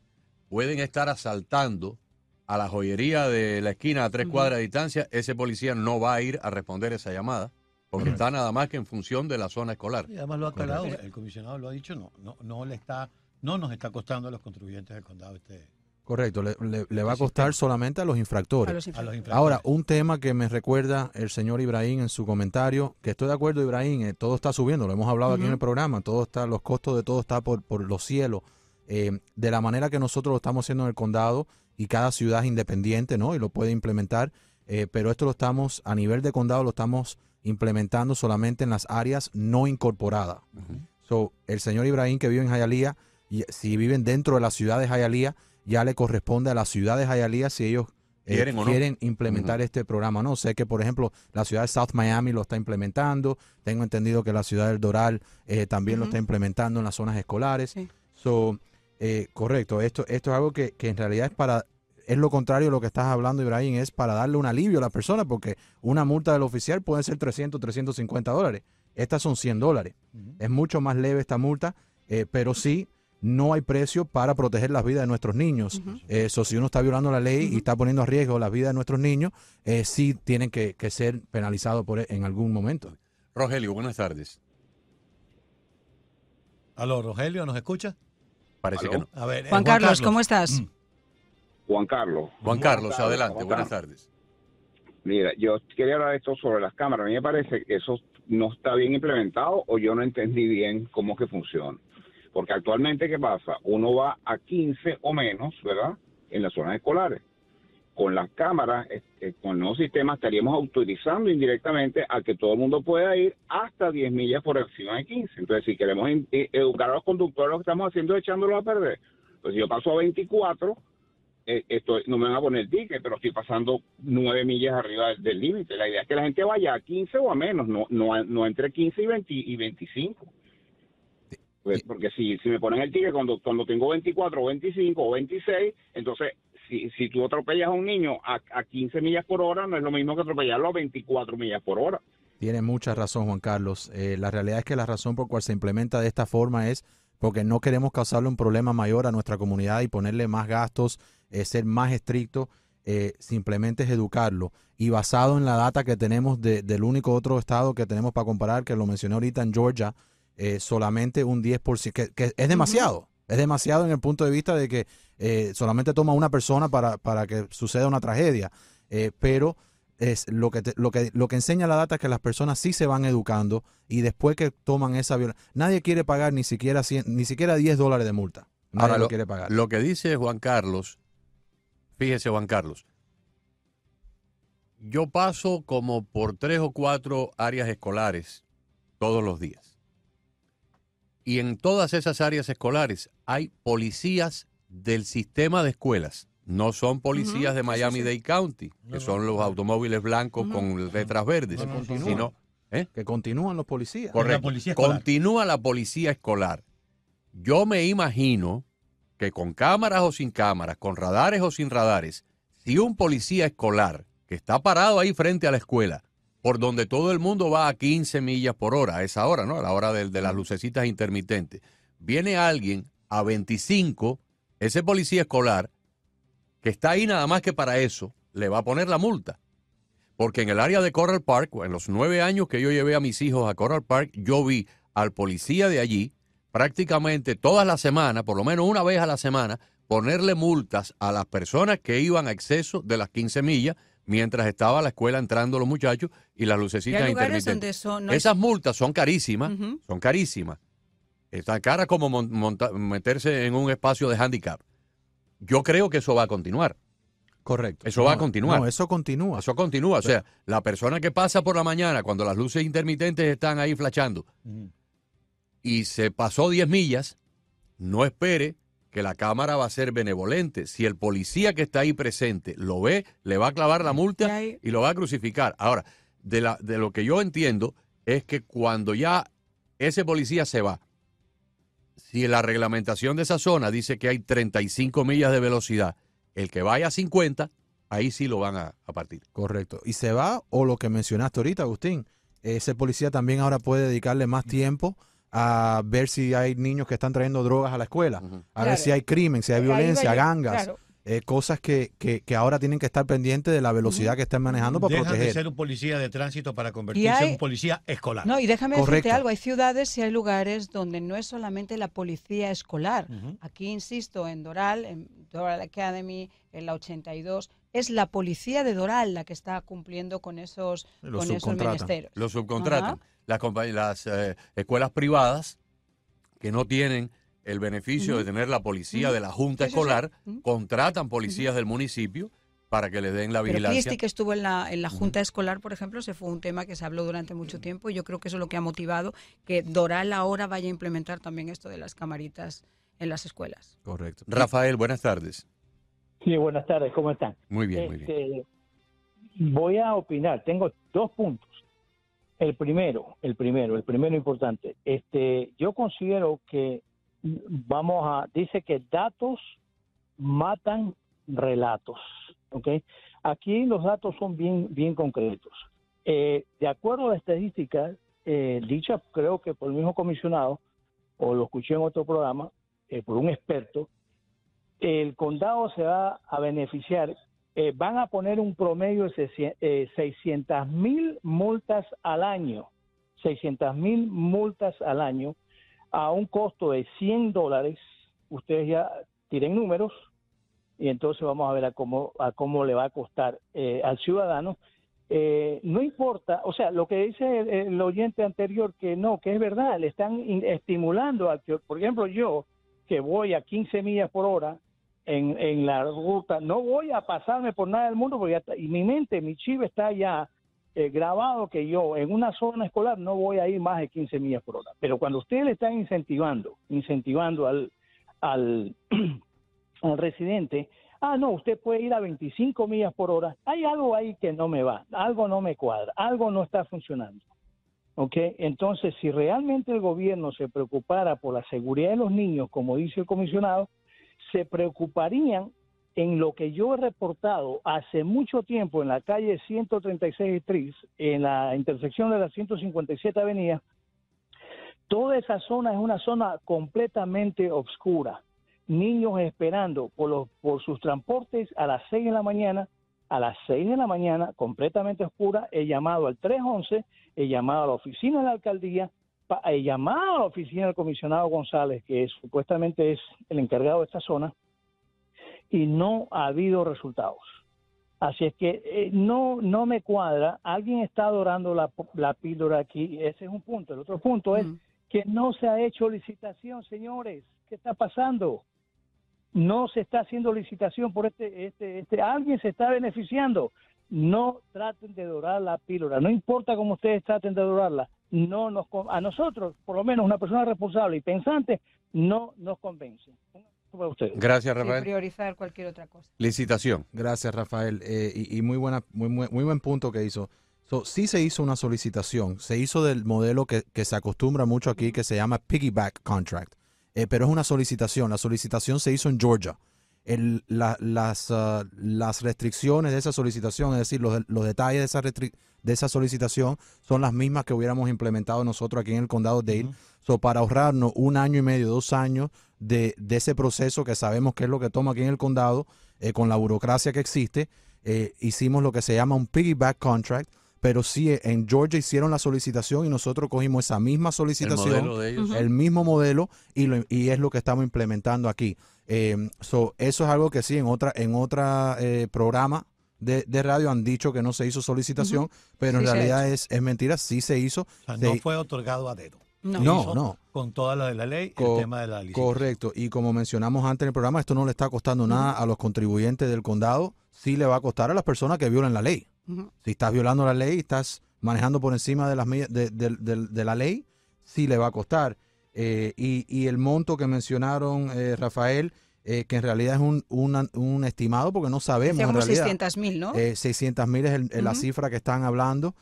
pueden estar asaltando a la joyería de la esquina a tres cuadras de distancia, ese policía no va a ir a responder esa llamada, porque Correcto. está nada más que en función de la zona escolar. Y además lo ha aclarado, el comisionado lo ha dicho, no, no, no le está, no nos está costando a los contribuyentes del condado este Correcto, le, le- le va a costar solamente a los a infractores. los. Ahora, un tema que me recuerda el señor Ibrahim en su comentario, que estoy de acuerdo, Ibrahim, eh, todo está subiendo, lo hemos hablado aquí en el programa, todo está, los costos de todo está por, por los cielos. Eh, de la manera que nosotros lo estamos haciendo en el condado y cada ciudad es independiente, ¿no? Y lo puede implementar, eh, pero esto lo estamos, a nivel de condado, lo estamos implementando solamente en las áreas no incorporadas. So, el señor Ibrahim que vive en Hialeah, y si viven dentro de la ciudad de Hialeah, ya le corresponde a la ciudad de Hialeah si ellos eh, ¿Quieren o no? quieren implementar este programa. No sé que, por ejemplo, la ciudad de South Miami lo está implementando. Tengo entendido que la ciudad del Doral eh, también lo está implementando en las zonas escolares. Sí. So, eh, correcto, esto, esto es algo que, que en realidad es para, es lo contrario de lo que estás hablando, Ibrahim, es para darle un alivio a la persona, porque una multa del oficial puede ser 300, 350 dólares. Estas son 100 dólares. Es mucho más leve esta multa, eh, pero sí no hay precio para proteger las vidas de nuestros niños. Eso, si uno está violando la ley y está poniendo a riesgo la vida de nuestros niños, eh, sí tienen que, que ser penalizados por en algún momento. Rogelio, buenas tardes. Aló, Rogelio, ¿nos escucha? Parece ¿Aló? que no. A ver, eh, Juan Carlos, ¿cómo estás? Mm. Juan Carlos. Juan Carlos, Buenas adelante, ¿cómo buenas tardes. Mira, yo quería hablar de esto sobre las cámaras. A mí me parece que eso no está bien implementado o yo no entendí bien cómo que funciona. Porque actualmente, ¿qué pasa? Uno va a 15 o menos, ¿verdad? En las zonas escolares. Con las cámaras, este, con el nuevo sistema, estaríamos autorizando indirectamente a que todo el mundo pueda ir hasta 10 millas por encima de 15. Entonces, si queremos eh, educar a los conductores, lo que estamos haciendo es echándolos a perder. Pues si yo paso a 24, eh, estoy, no me van a poner ticket, pero estoy pasando 9 millas arriba del- límite. La idea es que la gente vaya a 15 o a menos, no, no, no entre 15 y, 20 y 25. Pues, porque si, si me ponen el ticket cuando, cuando tengo 24 o 25 o 26, entonces si, si tú atropellas a un niño a, a 15 millas por hora, no es lo mismo que atropellarlo a 24 millas por hora. Tiene mucha razón, Juan Carlos. Eh, la realidad es que la razón por cual se implementa de esta forma es porque no queremos causarle un problema mayor a nuestra comunidad y ponerle más gastos, eh, ser más estricto. eh, simplemente es educarlo. Y basado en la data que tenemos de- del único otro estado que tenemos para comparar, que lo mencioné ahorita en Georgia, eh, solamente un 10%, que, que es demasiado. Es demasiado en el punto de vista de que eh, solamente toma una persona para, para que suceda una tragedia. Eh, pero es lo que, te- lo, que, lo que enseña la data es que las personas sí se van educando y después que toman esa violencia, nadie quiere pagar ni siquiera, 100 ni siquiera 10 dólares de multa. Nadie Ahora, lo lo, quiere pagar. lo que dice Juan Carlos, fíjese Juan Carlos, yo paso como por tres o cuatro áreas escolares todos los días. Y en todas esas áreas escolares hay policías del sistema de escuelas, no son policías de sí, Miami sí, sí. Dade County, que son los automóviles blancos con letras verdes, No, sino ¿eh? Que continúan los policías. Correcto. policía. Continúa la policía escolar. Yo me imagino que con cámaras o sin cámaras, con radares o sin radares, si un policía escolar que está parado ahí frente a la escuela, por donde todo el mundo va a 15 millas por hora, a esa hora, ¿no? A la hora de, de las lucecitas intermitentes, viene alguien a 25, ese policía escolar que está ahí nada más que para eso, le va a poner la multa. Porque en el área de Coral Park, en los nueve años que yo llevé a mis hijos a Coral Park, yo vi al policía de allí prácticamente todas las semanas, por lo menos una vez a la semana, ponerle multas a las personas que iban a exceso de las 15 millas mientras estaba a la escuela entrando los muchachos y las Y lucecitas hay lugares intermitentes. donde son... no Esas multas son carísimas, son carísimas. Es tan cara como meterse en un espacio de handicap. Yo creo que eso va a continuar. Correcto. Eso va a continuar. No, eso continúa. Eso continúa. O sea, la persona que pasa por la mañana cuando las luces intermitentes están ahí flashando y se pasó 10 millas, no espere que la cámara va a ser benevolente. Si el policía que está ahí presente lo ve, le va a clavar la multa Y lo va a crucificar. Ahora, de, la, de lo que yo entiendo es que cuando ya ese policía se va, si la reglamentación de esa zona dice que hay 35 millas de velocidad, el que vaya a 50, ahí sí lo van a, a partir. Correcto. Y se va, o lo que mencionaste ahorita, Agustín, ese policía también ahora puede dedicarle más tiempo a ver si hay niños que están trayendo drogas a la escuela, a ver si hay crimen, si hay violencia, gangas, claro. eh, cosas que, que, que ahora tienen que estar pendientes de la velocidad que estén manejando para Dejan de proteger. ser un policía de tránsito para convertirse hay- en un policía escolar. No, y déjame Correcto. decirte algo, hay ciudades y hay lugares donde no es solamente la policía escolar. Aquí, insisto, en Doral, en Doral Academy, en la 82, es la policía de Doral la que está cumpliendo con esos, Los con esos menesteros. Lo subcontratan. Ajá. Las, las eh, escuelas privadas que no tienen el beneficio de tener la policía de la Junta Sí, sí, sí. Escolar, contratan policías del municipio para que le den la Pero vigilancia. Cristi, que estuvo en la, en la Junta Escolar, por ejemplo, se fue un tema que se habló durante mucho tiempo y yo creo que eso es lo que ha motivado que Doral ahora vaya a implementar también esto de las camaritas en las escuelas. Correcto. Rafael, buenas tardes. Sí, buenas tardes, ¿cómo están? Muy bien, muy bien. Este, Voy a opinar, tengo dos puntos. El primero, el primero, el primero importante. Este, yo considero que vamos a, dice que datos matan relatos, ¿ok? Aquí los datos son bien, bien concretos. Eh, de acuerdo a la estadística eh, dicha, creo que por el mismo comisionado, o lo escuché en otro programa, eh, por un experto, el condado se va a beneficiar, eh, van a poner un promedio de 600 mil multas al año, 600 mil multas al año a un costo de 100 dólares. Ustedes ya tienen números y entonces vamos a ver a cómo, a cómo le va a costar eh, al ciudadano. Eh, no importa, o sea, lo que dice el, oyente anterior, que no, que es verdad, le están estimulando a por ejemplo, yo, que voy a 15 millas por hora en, en la ruta, no voy a pasarme por nada del mundo, porque ya está- y mi mente, mi chip está ya eh, grabado que yo en una zona escolar no voy a ir más de 15 millas por hora. Pero cuando ustedes le están incentivando, incentivando al, al, al residente, ah, no, usted puede ir a 25 millas por hora, hay algo ahí que no me va, algo no me cuadra, algo no está funcionando. ¿Ok? Entonces, si realmente el gobierno se preocupara por la seguridad de los niños, como dice el comisionado, se preocuparían en lo que yo he reportado hace mucho tiempo en la calle 136 Street, en la intersección de la 157 Avenida, toda esa zona es una zona completamente oscura. Niños esperando por, los, por sus transportes a las 6 de la mañana, a las 6 de la mañana, completamente oscura, he llamado al 311, he llamado a la oficina de la alcaldía, he llamado a la oficina del comisionado González, que es- supuestamente es el encargado de esta zona, y no ha habido resultados. Así es que eh, no, no me cuadra. Alguien está adorando la, la píldora aquí. Ese es un punto. El otro punto es que no se ha hecho licitación, señores. ¿Qué está pasando? No se está haciendo licitación por este, este, este. Alguien se está beneficiando. No traten de dorar la píldora. No importa cómo ustedes traten de dorarla. No nos, con- a nosotros, por lo menos una persona responsable y pensante, no nos convence. para ustedes. Gracias, Sí, Rafael. priorizar cualquier otra cosa. Licitación. Gracias, Rafael. Eh, y, y muy, buena, muy, muy, muy buen punto que hizo. So, sí se hizo una solicitación. Se hizo del modelo que, que se acostumbra mucho aquí, que se llama piggyback contract. Eh, pero es una solicitación. La solicitación se hizo en Georgia. El- la- las, ah, las restricciones de esa solicitación, es decir, los, los detalles de esa, de esa solicitación son las mismas que hubiéramos implementado nosotros aquí en el condado de Dale. So, para ahorrarnos un año y medio, dos años de, de ese proceso que sabemos que es lo que toma aquí en el condado, eh, con la burocracia que existe, eh, hicimos lo que se llama un piggyback contract, pero sí en Georgia hicieron la solicitación y nosotros cogimos esa misma El solicitación, modelo de ellos. el mismo modelo y, lo- y es lo que estamos implementando aquí. Eh, so, eso es algo que sí, en otra, en otra eh, programa de, de radio han dicho que no se hizo solicitación, pero en Sí realidad es, es mentira, sí se hizo. O sea, Se- no fue otorgado a dedo. No. No, hizo no. Con toda la de la ley, Co- el tema de la licencia. Correcto, y como mencionamos antes en el programa, esto no le está costando nada a los contribuyentes del condado, sí le va a costar a las personas que violen la ley. Si estás violando la ley, estás manejando por encima de, las, de, de- de- de la ley, sí le va a costar. Eh, y, y el monto que mencionaron, eh, Rafael, eh, que en realidad es un, estimado porque no sabemos en como realidad. 600 mil, ¿no? Eh, 600 mil es el- es la cifra que están hablando,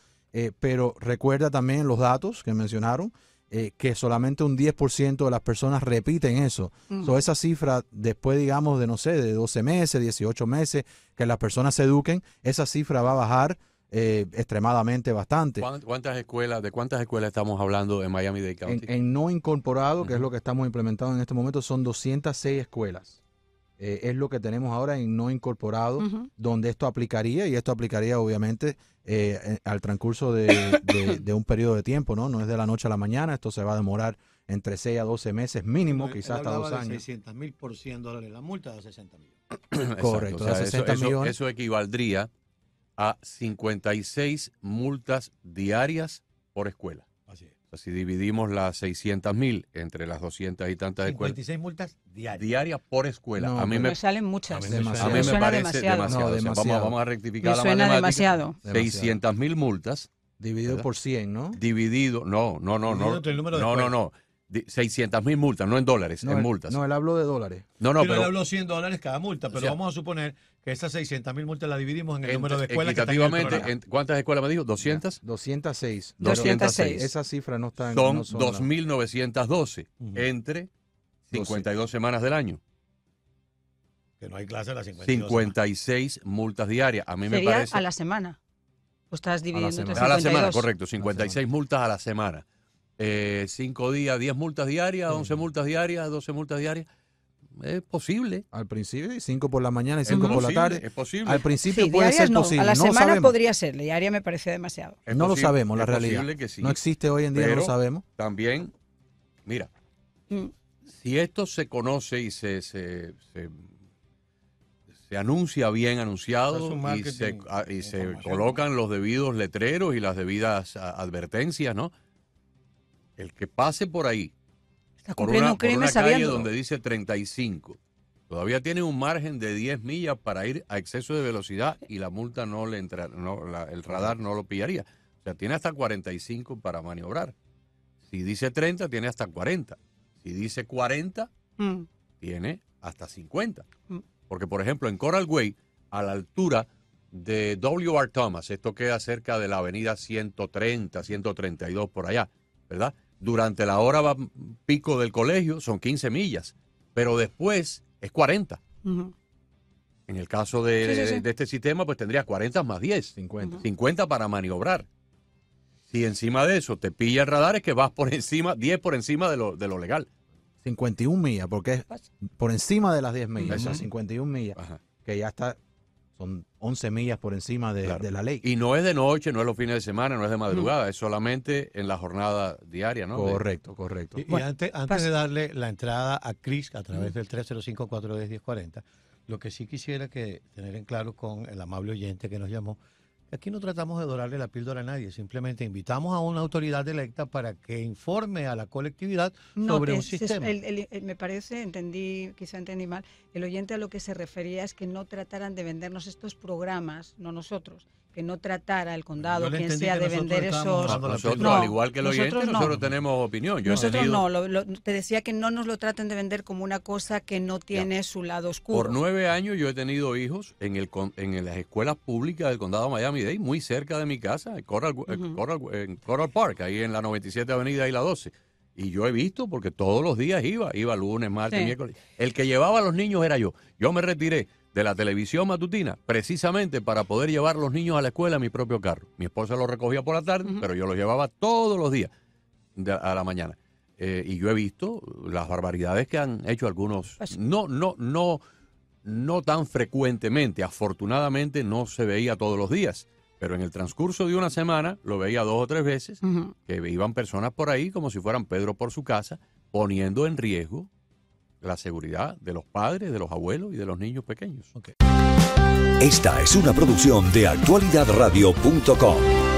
pero recuerda también los datos que mencionaron, eh, que solamente un 10% de las personas repiten eso. So, esa cifra, después, digamos, de no sé, de 12 meses, 18 meses, que las personas se eduquen, esa cifra va a bajar eh, extremadamente bastante. ¿Cuán- ¿Cuántas escuelas, de cuántas escuelas estamos hablando en Miami-Dade En, County? en no incorporado, que es lo que estamos implementando en este momento, son 206 escuelas. Eh, es lo que tenemos ahora en no incorporado Ujú. donde esto aplicaría y esto aplicaría obviamente eh, eh, al transcurso de, de- de un periodo de tiempo, ¿no? No es de la noche a la mañana, esto se va a demorar entre 6 a 12 meses mínimo, Él- quizás hasta dos de años. 600 mil por 100 dólares. La multa de 60 mil. Exacto, correcto, o sea, de eso- 60 eso, millones. eso equivaldría a 56 multas diarias por escuela. O sea, si dividimos las 600 mil entre las 200 y tantas escuelas 56 multas diarias. diarias por escuela, No, a mí me, salen muchas. A mí me Demasiado. a mí Me me suena parece demasiado. demasiado. No, O sea, vamos, a rectificar Me la suena matemática. demasiado. Demasiado. 600 mil multas Dividido ¿verdad? por 100, ¿no? dividido, no, no, no, Dividido no, entre el número de no, no, escuelas. no, Di- 600 mil multas, no en dólares, No, en él- multas. No, él habló de dólares. no, no, pero, él pero habló 100 dólares cada multa, pero O sea, vamos a suponer que esas 600 mil multas las dividimos en el ent- número de escuelas que están en el equitativamente, programa. en- ¿cuántas escuelas me dijo? ¿200? 206. 206. Esa cifra no está en Son no son la- 2.912 Ujú. entre 52 semanas del año. Que no hay clase a las 52. 56 multas diarias. A mí me Sería parece. a la semana. O estás dividiendo entre semana. A la semana, 52. correcto. 56 multas a la semana. Eh, cinco días, 10 multas diarias, 11 multas diarias, 12 multas diarias. Es posible. Al principio, 5 por la mañana y Es 5 por la tarde. Es posible. Al principio Sí, puede ser no. posible. A la no semana sabemos. podría ser. Diaria me parece demasiado. Es no lo sabemos, la realidad. posible que sí. No existe hoy en día, no lo sabemos. También, mira, Mm. si esto se conoce y se, se, se, se anuncia bien anunciado un y se, ah, y se colocan los debidos letreros y las debidas advertencias, ¿no? El que pase por ahí, Está por una, un por una calle donde dice 35, todavía tiene un margen de 10 millas para ir a exceso de velocidad y la multa no le entra, no, la- el radar no lo pillaría. O sea, tiene hasta 45 para maniobrar. Si dice 30, tiene hasta 40. Si dice 40, Mm. tiene hasta 50. Mm. Porque, por ejemplo, en Coral Way, a la altura de W.R. Thomas, esto queda cerca de la avenida 130, 132 por allá, ¿verdad? Durante la hora va- pico del colegio son 15 millas, pero después es 40. Ujú. En el caso de, Sí, sí, sí. de este sistema, pues tendría 40 más 10. 50. 50 para maniobrar. Si encima de eso te pilla el radar, es que vas por encima, 10 por encima de lo, de lo legal. 51 millas, porque es por encima de las 10 millas, o sea, Ujú. 51 millas, Ajá. que ya está, son 11 millas por encima de, Claro. de la ley. Y no es de noche, no es los fines de semana, no es de madrugada, es solamente en la jornada diaria, ¿no? Correcto, correcto. Y, y antes, antes de darle la entrada a Chris a través del 305-410-1040, lo que sí quisiera que tener en claro con el amable oyente que nos llamó, aquí no tratamos de dorarle la píldora a nadie, simplemente invitamos a una autoridad electa para que informe a la colectividad No, sobre un sistema. el- el- el- me parece, entendí, quizá entendí mal, el oyente a lo que se refería es que no trataran de vendernos estos programas, no nosotros, que no tratara el condado, le quien sea, de vender esos... Nosotros, No, al igual que el oyente, nosotros no. nosotros tenemos opinión. Yo he Nosotros tenido- no, lo- lo- te decía que no nos lo traten de vender como una cosa que no tiene su lado oscuro. Por nueve años yo he tenido hijos en el con- en las escuelas públicas del condado de Miami-Dade, muy cerca de mi casa, en Coral, eh, Coral- en Coral Park, ahí en la 97 Avenida y la 12. Y yo he visto, porque todos los días iba, iba lunes, martes, Sí. miércoles. El que llevaba a los niños era yo. Yo me retiré de la televisión matutina precisamente para poder llevar los niños a la escuela en mi propio carro. Mi esposa los recogía por la tarde, pero yo los llevaba todos los días de- a la mañana. Eh, y yo he visto las barbaridades que han hecho algunos. Pues- No, no, no, no tan frecuentemente. Afortunadamente no se veía todos los días. Pero en el transcurso de una semana lo veía dos o tres veces que iban personas por ahí como si fueran Pedro por su casa, poniendo en riesgo la seguridad de los padres, de los abuelos y de los niños pequeños. Esta es una producción de actualidadradio.com.